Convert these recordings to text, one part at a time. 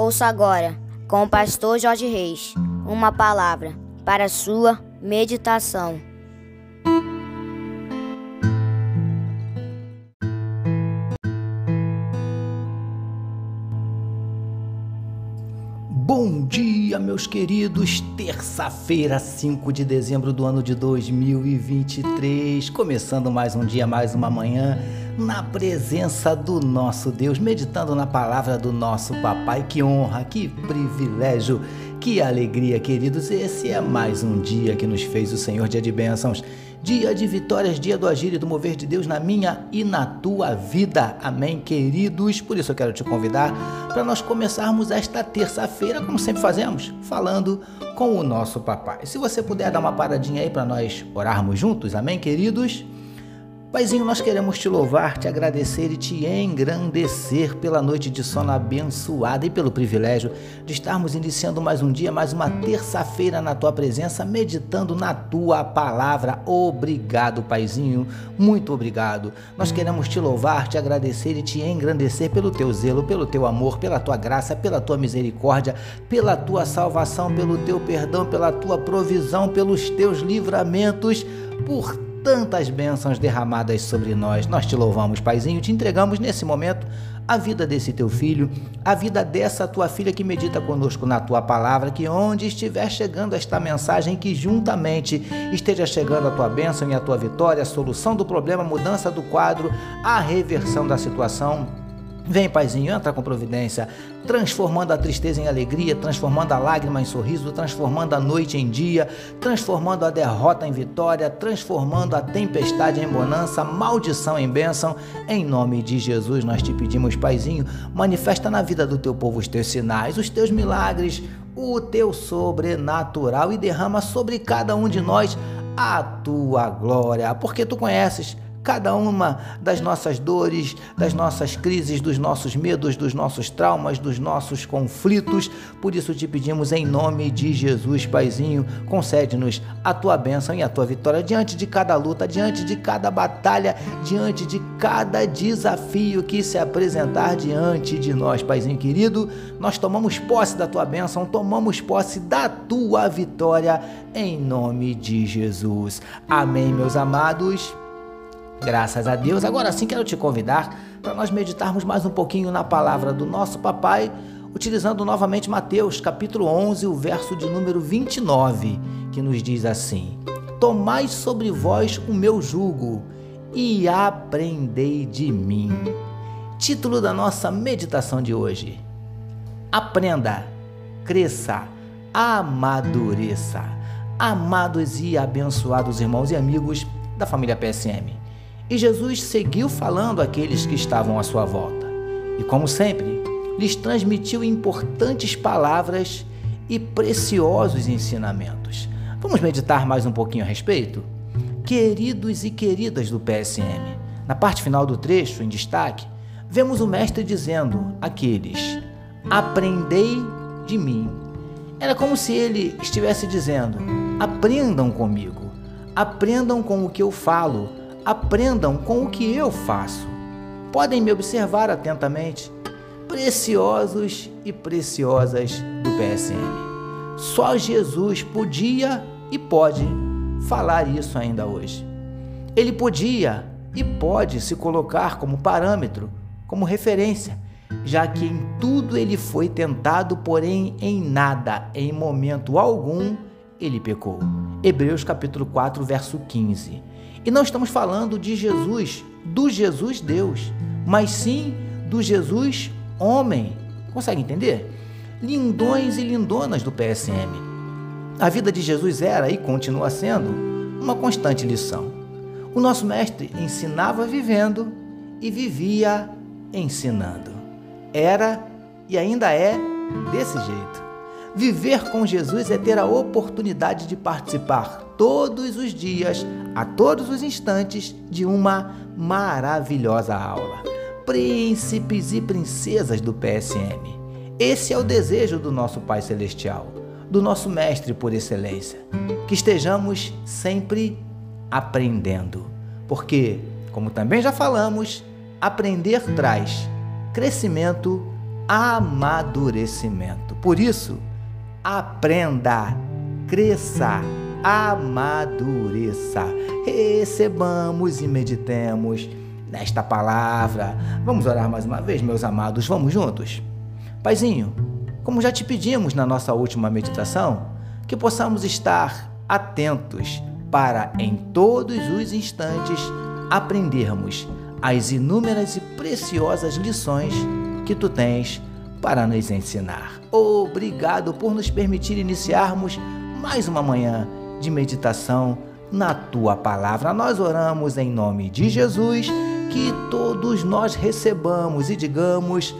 Ouça agora, com o pastor Jorge Reis, uma palavra para sua meditação. Bom dia, meus queridos. Terça-feira, 5 de dezembro do ano de 2023. Começando mais um dia, mais uma manhã, na presença do nosso Deus, meditando na palavra do nosso Papai. Que honra, que privilégio, que alegria, queridos. Esse é mais um dia que nos fez o Senhor, dia de bênçãos dia de vitórias, dia do agir e do mover de Deus na minha e na tua vida. Amém, queridos? Por isso eu quero te convidar para nós começarmos esta terça-feira, como sempre fazemos, falando com o nosso papai. Se você puder dar uma paradinha aí para nós orarmos juntos, amém, queridos? Paizinho, nós queremos te louvar, te agradecer e te engrandecer pela noite de sono abençoada e pelo privilégio de estarmos iniciando mais um dia, mais uma terça-feira na tua presença, meditando na tua palavra. Obrigado, Paizinho, muito obrigado. Nós queremos te louvar, te agradecer e te engrandecer pelo teu zelo, pelo teu amor, pela tua graça, pela tua misericórdia, pela tua salvação, pelo teu perdão, pela tua provisão, pelos teus livramentos, por tantas bênçãos derramadas sobre nós. Nós te louvamos, Paizinho, te entregamos nesse momento a vida desse teu filho, a vida dessa tua filha que medita conosco na tua palavra, que onde estiver chegando esta mensagem, que juntamente esteja chegando a tua bênção e a tua vitória, a solução do problema, a mudança do quadro, a reversão da situação Vem, Paizinho, entra com providência, transformando a tristeza em alegria, transformando a lágrima em sorriso, transformando a noite em dia, transformando a derrota em vitória, transformando a tempestade em bonança, maldição em bênção. Em nome de Jesus, nós te pedimos, Paizinho, manifesta na vida do teu povo os teus sinais, os teus milagres, o teu sobrenatural e derrama sobre cada um de nós a tua glória, porque tu conheces cada uma das nossas dores, das nossas crises, dos nossos medos, dos nossos traumas, dos nossos conflitos. Por isso te pedimos em nome de Jesus, Paizinho, concede-nos a tua bênção e a tua vitória diante de cada luta, diante de cada batalha, diante de cada desafio que se apresentar diante de nós, Paizinho querido. Nós tomamos posse da tua bênção, tomamos posse da tua vitória em nome de Jesus. Amém, meus amados. Graças a Deus. Agora sim quero te convidar para nós meditarmos mais um pouquinho na palavra do nosso papai, utilizando novamente Mateus, capítulo 11, o verso de número 29, que nos diz assim: Tomai sobre vós o meu jugo e aprendei de mim. Título da nossa meditação de hoje: Aprenda, cresça, amadureça. Amados e abençoados irmãos e amigos da família PSM. E Jesus seguiu falando àqueles que estavam à sua volta. E, como sempre, lhes transmitiu importantes palavras e preciosos ensinamentos. Vamos meditar mais um pouquinho a respeito? Queridos e queridas do PSM, na parte final do trecho, em destaque, vemos o Mestre dizendo àqueles: Aprendei de mim. Era como se ele estivesse dizendo: Aprendam comigo, aprendam com o que eu falo aprendam com o que eu faço. Podem me observar atentamente, preciosos e preciosas do PSM. Só Jesus podia e pode falar isso ainda hoje. Ele podia e pode se colocar como parâmetro, como referência, já que em tudo ele foi tentado, porém em nada, em momento algum, ele pecou. Hebreus capítulo 4, verso 15. E não estamos falando de Jesus, do Jesus Deus, mas sim do Jesus homem. Consegue entender? Lindões e lindonas do PSM. A vida de Jesus era e continua sendo uma constante lição. O nosso mestre ensinava vivendo e vivia ensinando. Era e ainda é desse jeito. Viver com Jesus é ter a oportunidade de participar todos os dias, a todos os instantes, de uma maravilhosa aula. Príncipes e princesas do PSM. Esse é o desejo do nosso Pai Celestial, do nosso Mestre por excelência. Que estejamos sempre aprendendo. Porque, como também já falamos, aprender traz crescimento, amadurecimento. Por isso, aprenda, cresça, amadureça. Recebamos e meditemos nesta palavra. Vamos orar mais uma vez, meus amados, vamos juntos? Paizinho, como já te pedimos na nossa última meditação, que possamos estar atentos para, em todos os instantes, aprendermos as inúmeras e preciosas lições que tu tens para nos ensinar. Obrigado por nos permitir iniciarmos mais uma manhã de meditação na tua palavra. Nós oramos em nome de Jesus, que todos nós recebamos e digamos.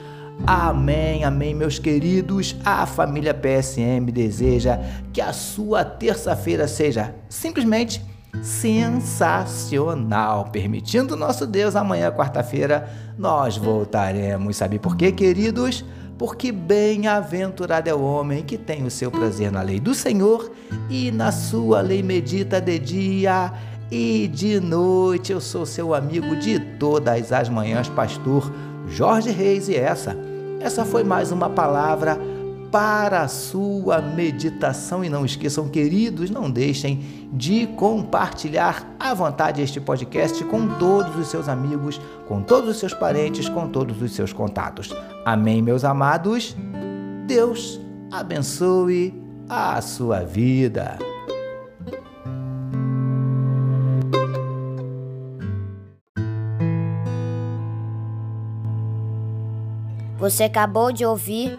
Amém, amém, meus queridos. A família PSM deseja que a sua terça-feira seja simplesmente sensacional. Permitindo nosso Deus, amanhã, quarta-feira, nós voltaremos. Sabe por quê, queridos? Porque bem-aventurado é o homem que tem o seu prazer na lei do Senhor e na sua lei medita de dia e de noite. Eu sou seu amigo de todas as manhãs, pastor Jorge Reis, e essa, essa foi mais uma palavra para a sua meditação. E não esqueçam, queridos, não deixem de compartilhar à vontade este podcast com todos os seus amigos, com todos os seus parentes, com todos os seus contatos. Amém, meus amados? Deus abençoe a sua vida. Você acabou de ouvir